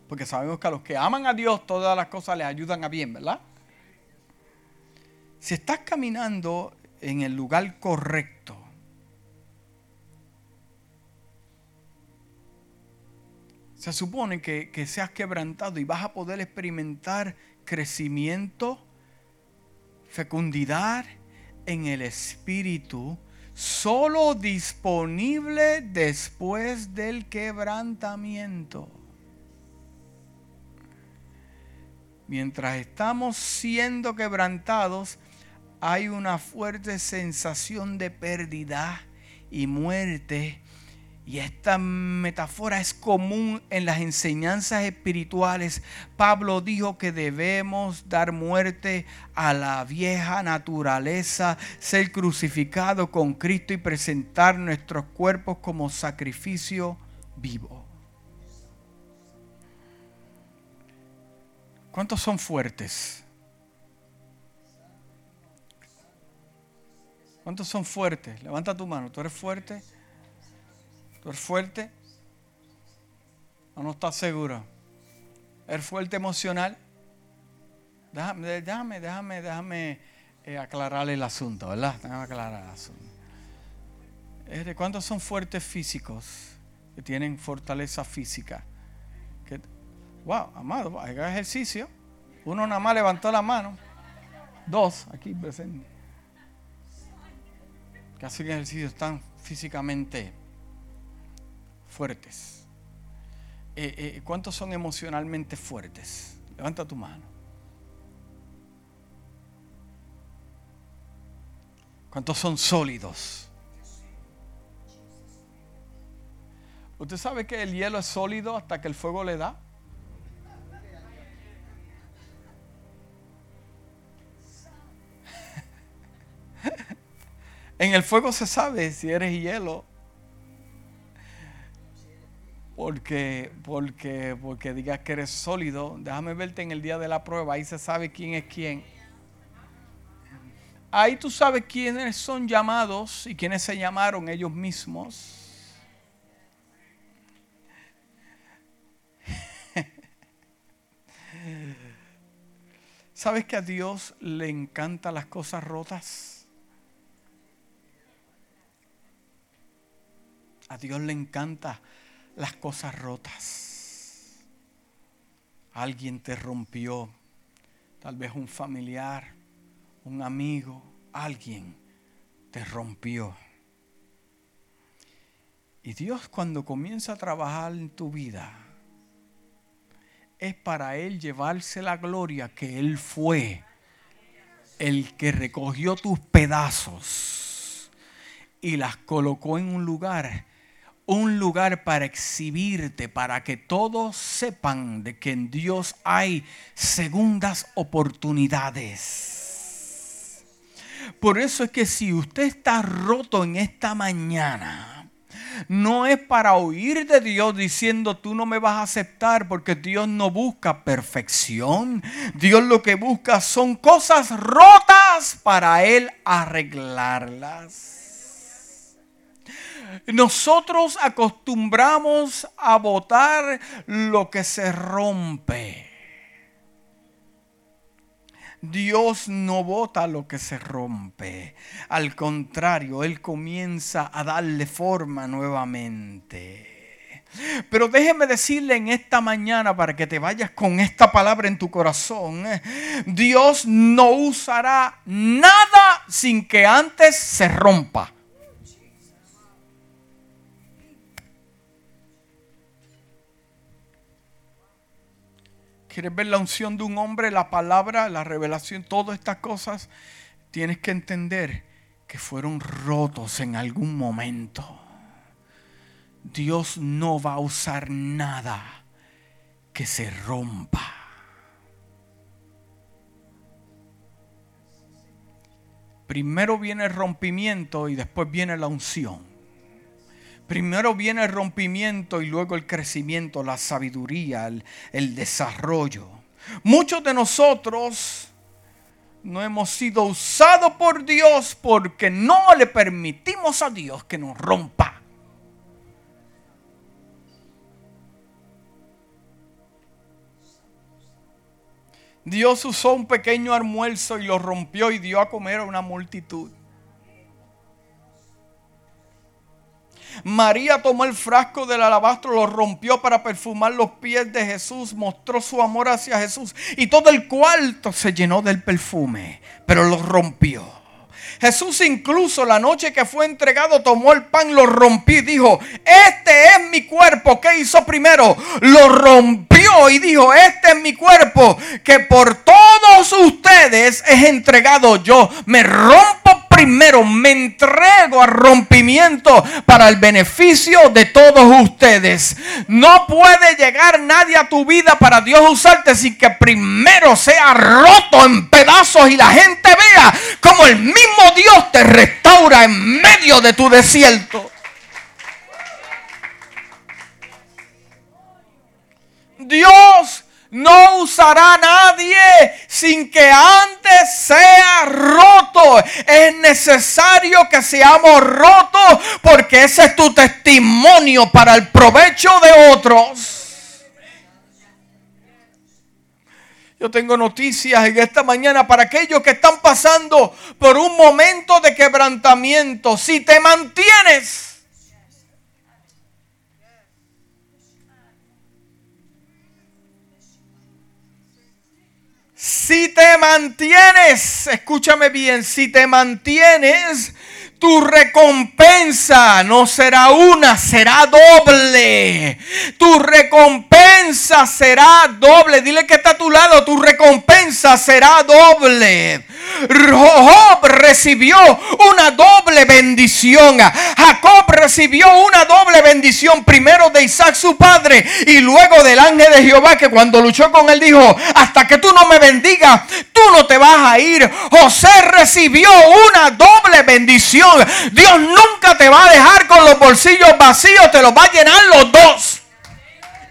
Porque sabemos que a los que aman a Dios todas las cosas les ayudan a bien, ¿verdad? Si estás caminando en el lugar correcto, se supone que, que seas quebrantado y vas a poder experimentar crecimiento, fecundidad en el espíritu, solo disponible después del quebrantamiento. Mientras estamos siendo quebrantados, hay una fuerte sensación de pérdida y muerte y esta metáfora es común en las enseñanzas espirituales. Pablo dijo que debemos dar muerte a la vieja naturaleza, ser crucificado con Cristo y presentar nuestros cuerpos como sacrificio vivo. ¿Cuántos son fuertes? ¿Cuántos son fuertes? Levanta tu mano. ¿Tú eres fuerte? ¿Tú eres fuerte? ¿O no estás seguro? ¿Eres fuerte emocional? Déjame, déjame, déjame, déjame eh, el asunto, ¿verdad? Déjame aclarar el asunto. ¿De ¿Cuántos son fuertes físicos? Que tienen fortaleza física. Wow, amado, haga ejercicio. Uno nada más levantó la mano. Dos, aquí presente. Que hacen ejercicio están físicamente fuertes? Eh, eh, ¿Cuántos son emocionalmente fuertes? Levanta tu mano. ¿Cuántos son sólidos? ¿Usted sabe que el hielo es sólido hasta que el fuego le da? [LAUGHS] en el fuego se sabe si eres hielo porque, porque, porque digas que eres sólido. Déjame verte en el día de la prueba. Ahí se sabe quién es quién. Ahí tú sabes quiénes son llamados y quiénes se llamaron ellos mismos. [LAUGHS] ¿Sabes que a Dios le encantan las cosas rotas? A Dios le encantan las cosas rotas. Alguien te rompió, tal vez un familiar, un amigo, alguien te rompió. Y Dios cuando comienza a trabajar en tu vida, es para Él llevarse la gloria que Él fue el que recogió tus pedazos y las colocó en un lugar, un lugar para exhibirte, para que todos sepan de que en Dios hay segundas oportunidades. Por eso es que si usted está roto en esta mañana, no es para oír de Dios diciendo tú no me vas a aceptar porque Dios no busca perfección. Dios lo que busca son cosas rotas para Él arreglarlas. Nosotros acostumbramos a votar lo que se rompe. Dios no bota lo que se rompe. Al contrario, Él comienza a darle forma nuevamente. Pero déjeme decirle en esta mañana para que te vayas con esta palabra en tu corazón. Dios no usará nada sin que antes se rompa. Quieres ver la unción de un hombre, la palabra, la revelación, todas estas cosas, tienes que entender que fueron rotos en algún momento. Dios no va a usar nada que se rompa. Primero viene el rompimiento y después viene la unción. Primero viene el rompimiento y luego el crecimiento, la sabiduría, el, desarrollo. Muchos de nosotros no hemos sido usados por Dios porque no le permitimos a Dios que nos rompa. Dios usó un pequeño almuerzo y lo rompió y dio a comer a una multitud. María tomó el frasco del alabastro, lo rompió para perfumar los pies de Jesús, mostró su amor hacia Jesús y todo el cuarto se llenó del perfume, pero lo rompió. Jesús incluso la noche que fue entregado tomó el pan, lo rompió y dijo, este es mi cuerpo. ¿Qué hizo primero? Lo rompió y dijo, este es mi cuerpo que por todos ustedes es entregado yo. Me rompo primero, me entrego a rompimiento para el beneficio de todos ustedes. No puede llegar nadie a tu vida para Dios usarte sin que primero sea roto en pedazos y la gente vea como el mismo Dios te restaura en medio de tu desierto. Dios no usará nadie sin que antes sea roto. Es necesario que seamos rotos porque ese es tu testimonio para el provecho de otros. Yo tengo noticias en esta mañana para aquellos que están pasando por un momento de quebrantamiento. Si te mantienes Si te mantienes, escúchame bien, si te mantienes, tu recompensa no será una, será doble. Tu recompensa será doble. Dile que está a tu lado, tu recompensa será doble. Job recibió una doble bendición. Jacob recibió una doble bendición. Primero de Isaac su padre y luego del ángel de Jehová que cuando luchó con él dijo, hasta que tú no me bendigas, tú no te vas a ir. José recibió una doble Dios nunca te va a dejar con los bolsillos vacíos, te los va a llenar los dos.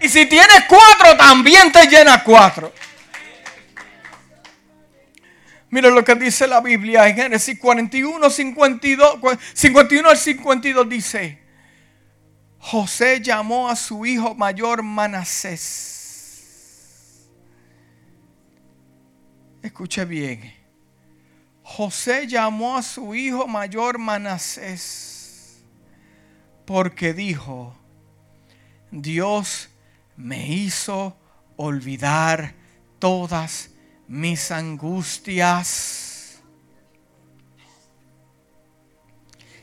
Y si tienes cuatro, también te llena cuatro. Mira lo que dice la Biblia en Génesis 41, 52, 51 al 52 dice, José llamó a su hijo mayor Manasés. Escuche bien. José llamó a su hijo mayor Manasés porque dijo, Dios me hizo olvidar todas mis angustias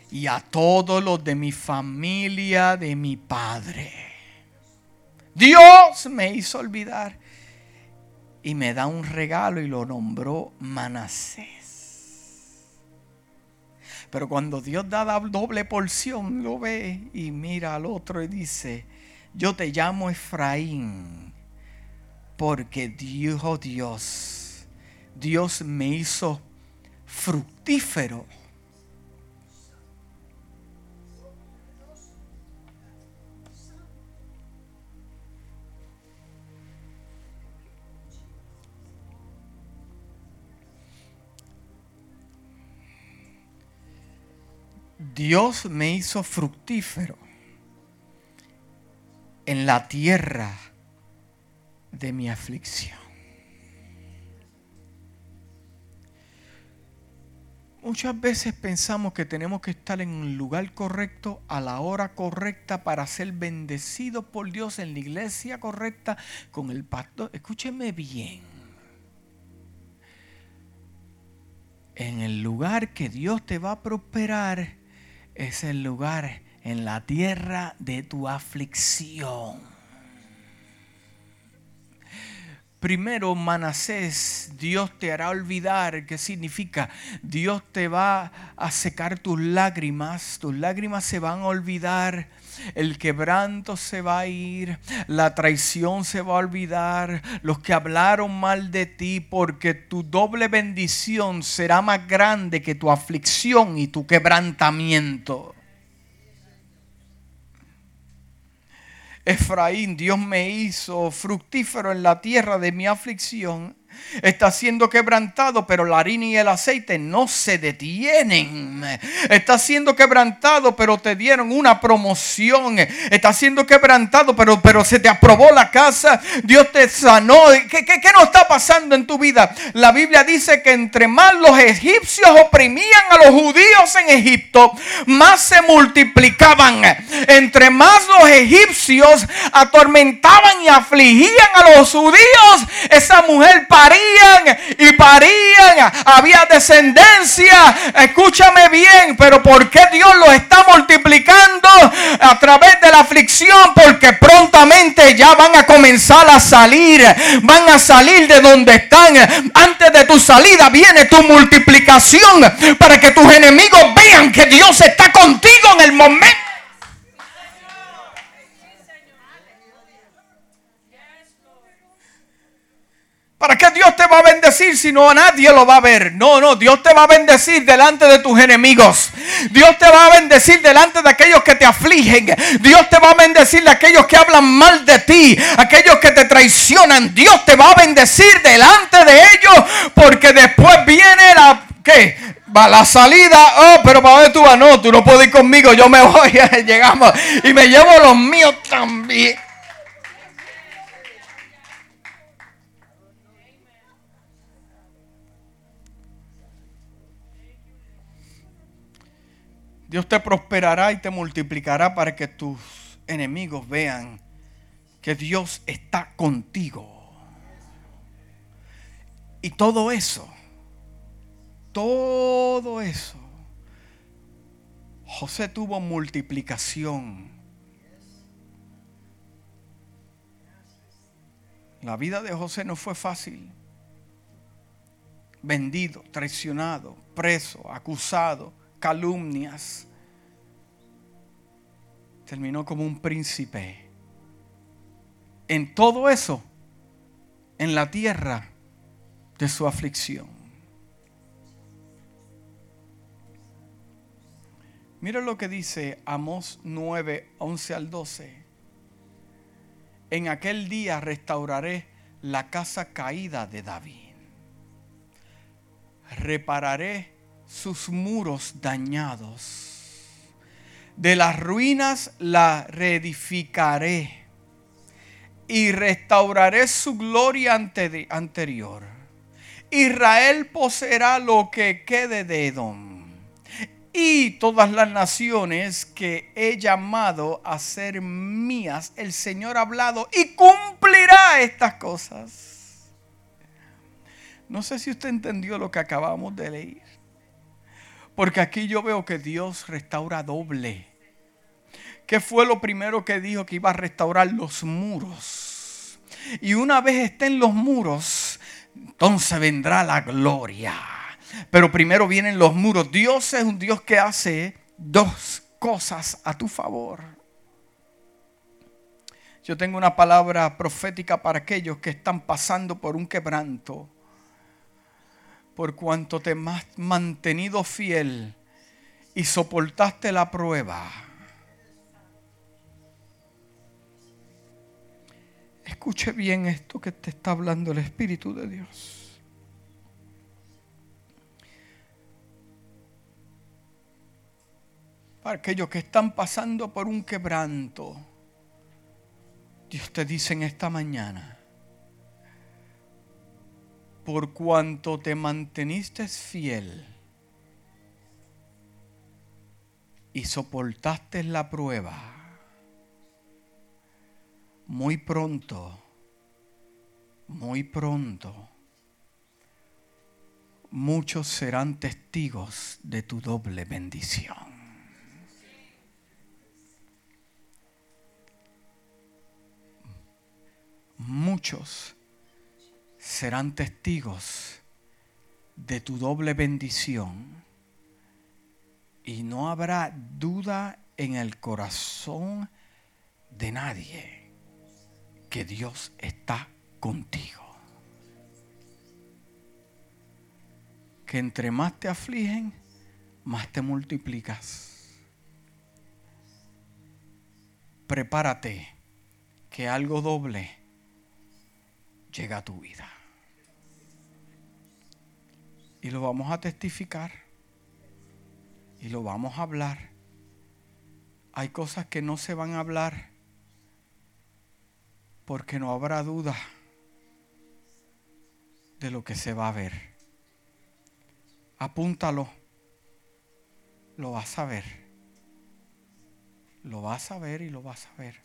y a todos los de mi familia, de mi padre. Dios me hizo olvidar y me da un regalo y lo nombró Manasés. Pero cuando Dios da doble porción, lo ve y mira al otro y dice, yo te llamo Efraín, porque dijo Dios, Dios me hizo fructífero. Dios me hizo fructífero en la tierra de mi aflicción. Muchas veces pensamos que tenemos que estar en el lugar correcto, a la hora correcta, para ser bendecidos por Dios en la iglesia correcta, con el pastor. Escúcheme bien. En el lugar que Dios te va a prosperar es el lugar en la tierra de tu aflicción. Primero, Manasés, Dios te hará olvidar. ¿Qué significa? Dios te va a secar tus lágrimas. Tus lágrimas se van a olvidar. El quebranto se va a ir. La traición se va a olvidar. Los que hablaron mal de ti. Porque tu doble bendición será más grande que tu aflicción y tu quebrantamiento. Efraín, Dios me hizo fructífero en la tierra de mi aflicción Está siendo quebrantado, pero la harina y el aceite no se detienen. Está siendo quebrantado, pero te dieron una promoción. Está siendo quebrantado, pero, pero se te aprobó la casa. Dios te sanó. ¿Qué, qué, qué no está pasando en tu vida? La Biblia dice que entre más los egipcios oprimían a los judíos en Egipto, más se multiplicaban. Entre más los egipcios atormentaban y afligían a los judíos, esa mujer parían y parían. Había descendencia. Escúchame bien, pero ¿por qué Dios lo está multiplicando a través de la aflicción? Porque prontamente ya van a comenzar a salir. Van a salir de donde están. Antes de tu salida viene tu multiplicación para que tus enemigos vean que Dios está contigo en el momento ¿Para qué Dios te va a bendecir si no a nadie lo va a ver? No, no, Dios te va a bendecir delante de tus enemigos. Dios te va a bendecir delante de aquellos que te afligen. Dios te va a bendecir de aquellos que hablan mal de ti, aquellos que te traicionan. Dios te va a bendecir delante de ellos porque después viene la ¿qué? Va la salida, oh, pero para dónde tú vas, no, tú no puedes ir conmigo, yo me voy, [LAUGHS] llegamos y me llevo los míos también. Dios te prosperará y te multiplicará para que tus enemigos vean que Dios está contigo. Y todo eso, todo eso, José tuvo multiplicación. La vida de José no fue fácil. Vendido, traicionado, preso, acusado calumnias, terminó como un príncipe. En todo eso, en la tierra, de su aflicción. Mira lo que dice Amós 9, 11 al 12. En aquel día restauraré la casa caída de David. Repararé sus muros dañados. De las ruinas la reedificaré y restauraré su gloria anterior. Israel poseerá lo que quede de Edom y todas las naciones que he llamado a ser mías. El Señor ha hablado y cumplirá estas cosas. No sé si usted entendió lo que acabamos de leer. Porque aquí yo veo que Dios restaura doble. ¿Qué fue lo primero que dijo que iba a restaurar los muros? Y una vez estén los muros, entonces vendrá la gloria. Pero primero vienen los muros. Dios es un Dios que hace dos cosas a tu favor. Yo tengo una palabra profética para aquellos que están pasando por un quebranto por cuanto te has mantenido fiel y soportaste la prueba. Escuche bien esto que te está hablando el Espíritu de Dios. Para aquellos que están pasando por un quebranto, Dios te dice en esta mañana, por cuanto te manteniste fiel y soportaste la prueba, muy pronto, muy pronto, muchos serán testigos de tu doble bendición. Muchos serán testigos de tu doble bendición y no habrá duda en el corazón de nadie que Dios está contigo. Que entre más te afligen, más te multiplicas. Prepárate que algo doble llega a tu vida. Y lo vamos a testificar. Y lo vamos a hablar. Hay cosas que no se van a hablar porque no habrá duda de lo que se va a ver. Apúntalo. Lo vas a ver. Lo vas a ver y lo vas a ver.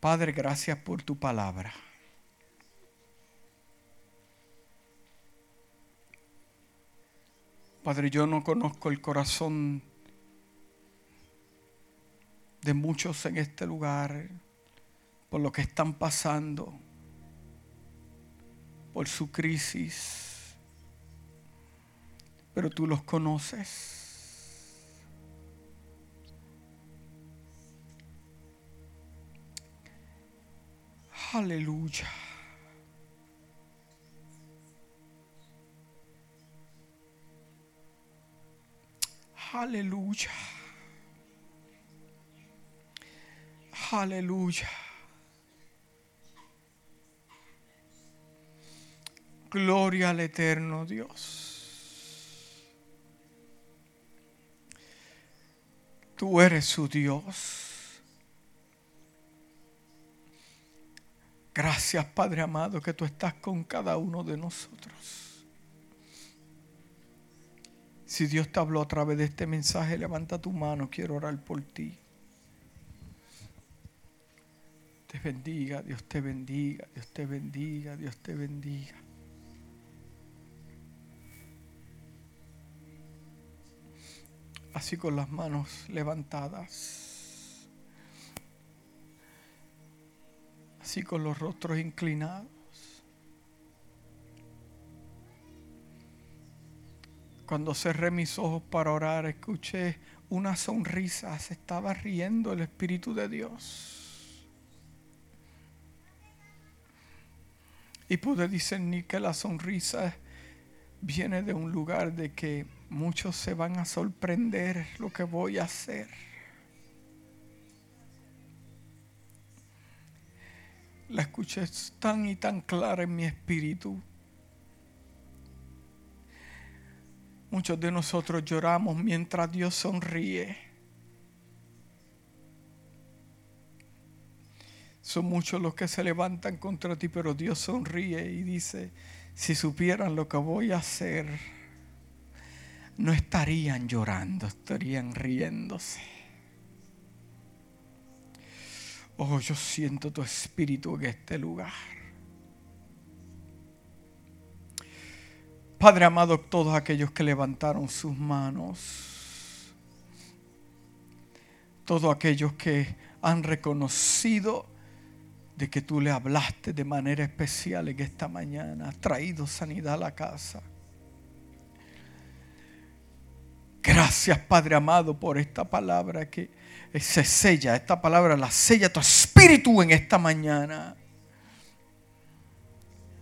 Padre, gracias por tu palabra. Padre, yo no conozco el corazón de muchos en este lugar por lo que están pasando, por su crisis, pero tú los conoces. Aleluya. Aleluya. Aleluya. Gloria al eterno Dios. Tú eres su Dios. Gracias Padre amado que tú estás con cada uno de nosotros. Si Dios te habló a través de este mensaje, levanta tu mano, quiero orar por ti. Te bendiga, Dios te bendiga, Dios te bendiga, Dios te bendiga. Así con las manos levantadas. Así con los rostros inclinados. Cuando cerré mis ojos para orar, escuché una sonrisa. Se estaba riendo el Espíritu de Dios. Y pude discernir que la sonrisa viene de un lugar de que muchos se van a sorprender lo que voy a hacer. La escuché tan y tan clara en mi espíritu. Muchos de nosotros lloramos mientras Dios sonríe. Son muchos los que se levantan contra ti, pero Dios sonríe y dice, si supieran lo que voy a hacer, no estarían llorando, estarían riéndose. Oh, yo siento tu espíritu en este lugar. Padre amado, todos aquellos que levantaron sus manos, todos aquellos que han reconocido de que tú le hablaste de manera especial en esta mañana, has traído sanidad a la casa. Gracias Padre amado por esta palabra que se sella, esta palabra la sella tu espíritu en esta mañana.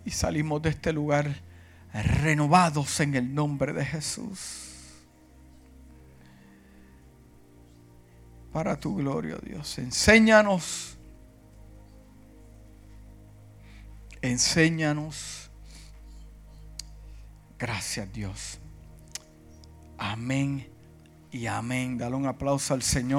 Y salimos de este lugar renovados en el nombre de Jesús. Para tu gloria, Dios. Enséñanos Enséñanos. Gracias Dios. Amén y amén. Dale un aplauso al Señor.